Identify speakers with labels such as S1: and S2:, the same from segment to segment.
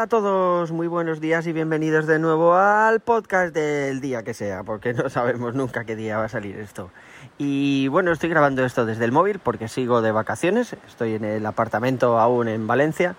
S1: Hola a todos, muy buenos días y bienvenidos de nuevo al podcast del día que sea, porque no sabemos nunca qué día va a salir esto. Y bueno, estoy grabando esto desde el móvil porque sigo de vacaciones, estoy en el apartamento aún en Valencia.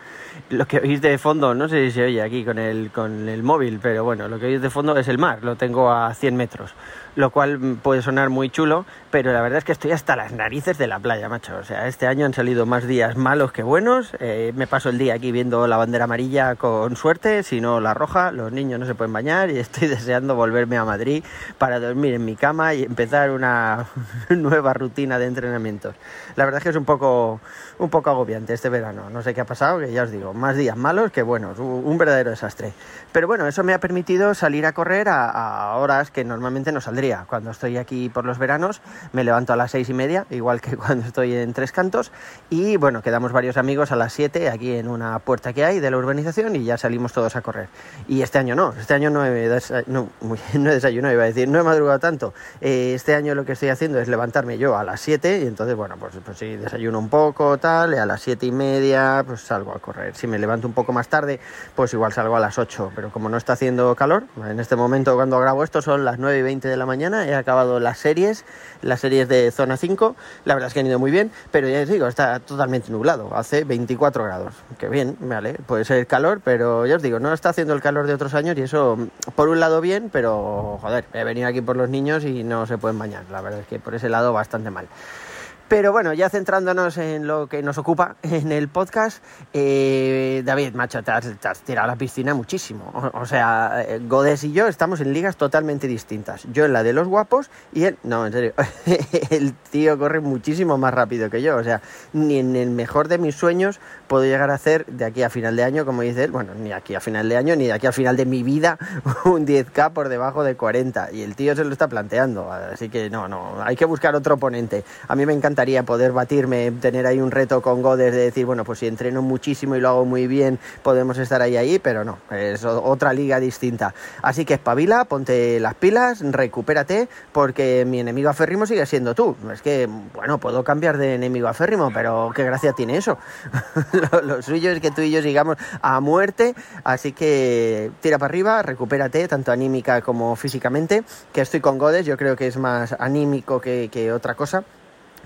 S1: Lo que oís de fondo, no sé si se oye aquí con el, con el móvil, pero bueno, lo que oís de fondo es el mar, lo tengo a 100 metros lo cual puede sonar muy chulo, pero la verdad es que estoy hasta las narices de la playa, macho. O sea, este año han salido más días malos que buenos. Eh, me paso el día aquí viendo la bandera amarilla con suerte, si no la roja. Los niños no se pueden bañar y estoy deseando volverme a Madrid para dormir en mi cama y empezar una nueva rutina de entrenamientos. La verdad es que es un poco, un poco agobiante este verano. No sé qué ha pasado, que ya os digo, más días malos que buenos. Un verdadero desastre. Pero bueno, eso me ha permitido salir a correr a, a horas que normalmente no saldría cuando estoy aquí por los veranos me levanto a las seis y media, igual que cuando estoy en Tres Cantos, y bueno, quedamos varios amigos a las siete aquí en una puerta que hay de la urbanización y ya salimos todos a correr. Y este año no, este año no he, no, no desayunado, iba a decir, no he madrugado tanto. Eh, este año lo que estoy haciendo es levantarme yo a las siete y entonces, bueno, pues, pues sí, desayuno un poco, tal, y a las siete y media pues salgo a correr. Si me levanto un poco más tarde, pues igual salgo a las ocho, pero como no está haciendo calor, en este momento cuando grabo esto son las nueve y veinte de la mañana, he acabado las series, las series de zona 5, la verdad es que han ido muy bien, pero ya les digo, está totalmente nublado, hace 24 grados, que bien, vale, puede ser calor, pero ya os digo, no está haciendo el calor de otros años y eso, por un lado bien, pero joder, he venido aquí por los niños y no se pueden bañar, la verdad es que por ese lado bastante mal. Pero bueno, ya centrándonos en lo que nos ocupa en el podcast, eh, David, macho, te has, tirado a la piscina muchísimo. O, sea, eh, Godes y yo estamos en ligas totalmente distintas. Yo en la de los guapos y él, no, en serio, el tío corre muchísimo más rápido que yo. O sea, ni en el mejor de mis sueños puedo llegar a hacer de aquí a final de año, como dice él, bueno, ni aquí a final de año, ni de aquí a final de mi vida, un 10K por debajo de 40. Y el tío se lo está planteando. Así que no, no, hay que buscar otro oponente. A mí me encanta poder batirme, tener ahí un reto con Godes de decir, bueno, pues si entreno muchísimo y lo hago muy bien, podemos estar ahí ahí, pero no, es otra liga distinta. Así que espabila, ponte las pilas, recupérate, porque mi enemigo aférrimo sigue siendo tú. Es que, bueno, puedo cambiar de enemigo aférrimo, pero qué gracia tiene eso. lo, suyo es que tú y yo sigamos a muerte, así que tira para arriba, recupérate, tanto anímica como físicamente, que estoy con Godes, yo creo que es más anímico que, que otra cosa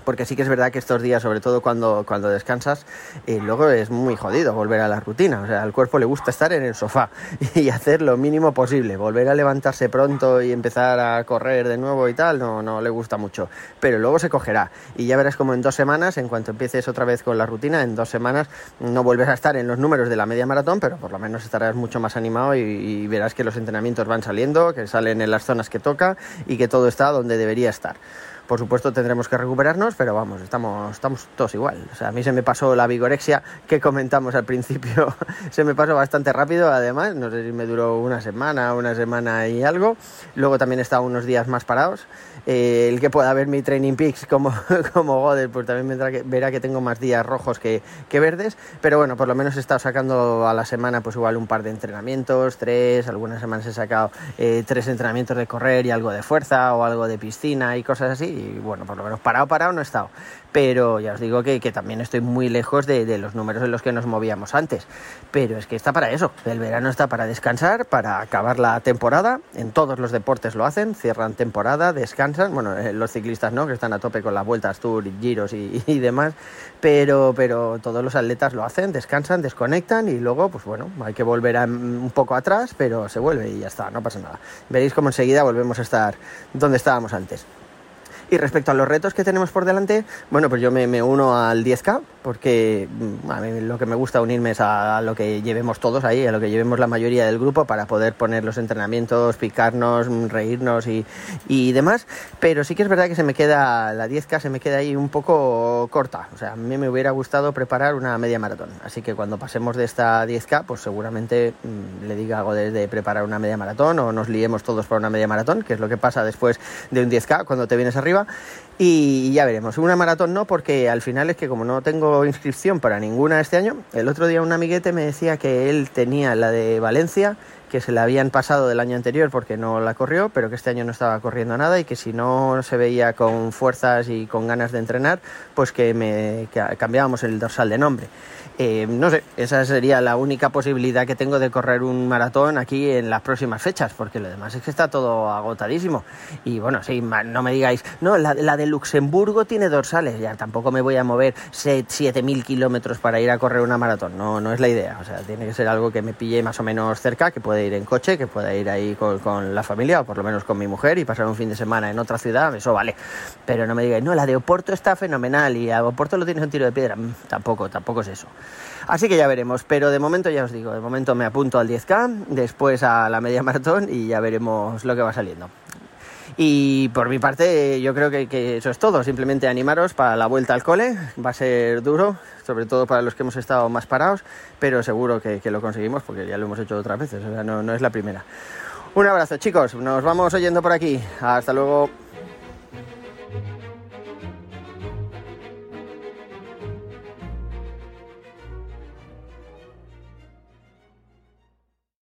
S1: porque sí que es verdad que estos días, sobre todo cuando, cuando descansas, eh, luego es muy jodido volver a la rutina. O sea, al cuerpo le gusta estar en el sofá y hacer lo mínimo posible. Volver a levantarse pronto y empezar a correr de nuevo y tal, no, no le gusta mucho. Pero luego se cogerá. Y ya verás como en dos semanas, en cuanto empieces otra vez con la rutina, en dos semanas no vuelves a estar en los números de la media maratón, pero por lo menos estarás mucho más animado y, y verás que los entrenamientos van saliendo, que salen en las zonas que toca y que todo está donde debería estar. Por supuesto tendremos que recuperarnos, pero vamos, estamos, estamos todos igual. O sea, a mí se me pasó la vigorexia que comentamos al principio, se me pasó bastante rápido, además, no sé si me duró una semana, una semana y algo. Luego también he estado unos días más parados. Eh, el que pueda ver mi Training Peaks como, como Godel, pues también que, verá que tengo más días rojos que, que verdes. Pero bueno, por lo menos he estado sacando a la semana pues igual un par de entrenamientos, tres, algunas semanas he sacado eh, tres entrenamientos de correr y algo de fuerza o algo de piscina y cosas así y bueno, por lo menos parado, parado no he estado. Pero ya os digo que, también estoy muy lejos de, los números en los que nos movíamos antes. Pero es que está para eso. El verano está para descansar, para acabar la temporada. En todos los deportes lo hacen, cierran temporada, descansan. Bueno, eh, los ciclistas no, que están a tope con las vueltas, tour, giros y, y demás. Pero, pero todos los atletas lo hacen, descansan, desconectan y luego, pues bueno, hay que volver un poco atrás, pero se vuelve y ya está, no pasa nada. Veréis cómo enseguida volvemos a estar donde estábamos antes. Y respecto a los retos que tenemos por delante, bueno, pues yo me, uno al 10K, porque mm, a mí lo que me gusta unirme es a, lo que llevemos todos ahí, a lo que llevemos la mayoría del grupo para poder poner los entrenamientos, picarnos, mm, reírnos y, y demás. Pero sí que es verdad que se me queda, la 10K se me queda ahí un poco corta. O sea, a mí me hubiera gustado preparar una media maratón. Así que cuando pasemos de esta 10K, pues seguramente mm, le diga algo de, de preparar una media maratón o nos liemos todos para una media maratón, que es lo que pasa después de un 10K cuando te vienes arriba Y ya veremos. Una maratón no, porque al final es que como no tengo inscripción para ninguna este año, el otro día un amiguete me decía que él tenía la de Valencia, que se la habían pasado del año anterior porque no la corrió, pero que este año no estaba corriendo nada y que si no se veía con fuerzas y con ganas de entrenar, pues que me que cambiábamos el dorsal de nombre. Eh, no sé, esa sería la única posibilidad que tengo de correr un maratón aquí en las próximas fechas, porque lo demás es que está todo agotadísimo. Y bueno, sí, no me digáis, no, la, la de Luxemburgo tiene dorsales, ya tampoco me voy a mover 7.000 kilómetros para ir a correr una maratón, no, no es la idea, o sea, tiene que ser algo que me pille más o menos cerca, que pueda ir en coche, que pueda ir ahí con, con la familia, o por lo menos con mi mujer, y pasar un fin de semana en otra ciudad, eso vale. Pero no me digáis, no, la de Oporto está fenomenal y a Oporto lo tienes un tiro de piedra, mm, tampoco, tampoco es eso. Así que ya veremos, pero de momento ya os digo, de momento me apunto al 10K, después a la media maratón y ya veremos lo que va saliendo. Y por mi parte, yo creo que, eso es todo. Simplemente animaros para la vuelta al cole. Va a ser duro, sobre todo para los que hemos estado más parados, pero seguro que, lo conseguimos porque ya lo hemos hecho otras veces. O sea, no, no es la primera. Un abrazo, chicos. Nos vamos oyendo por aquí. Hasta luego.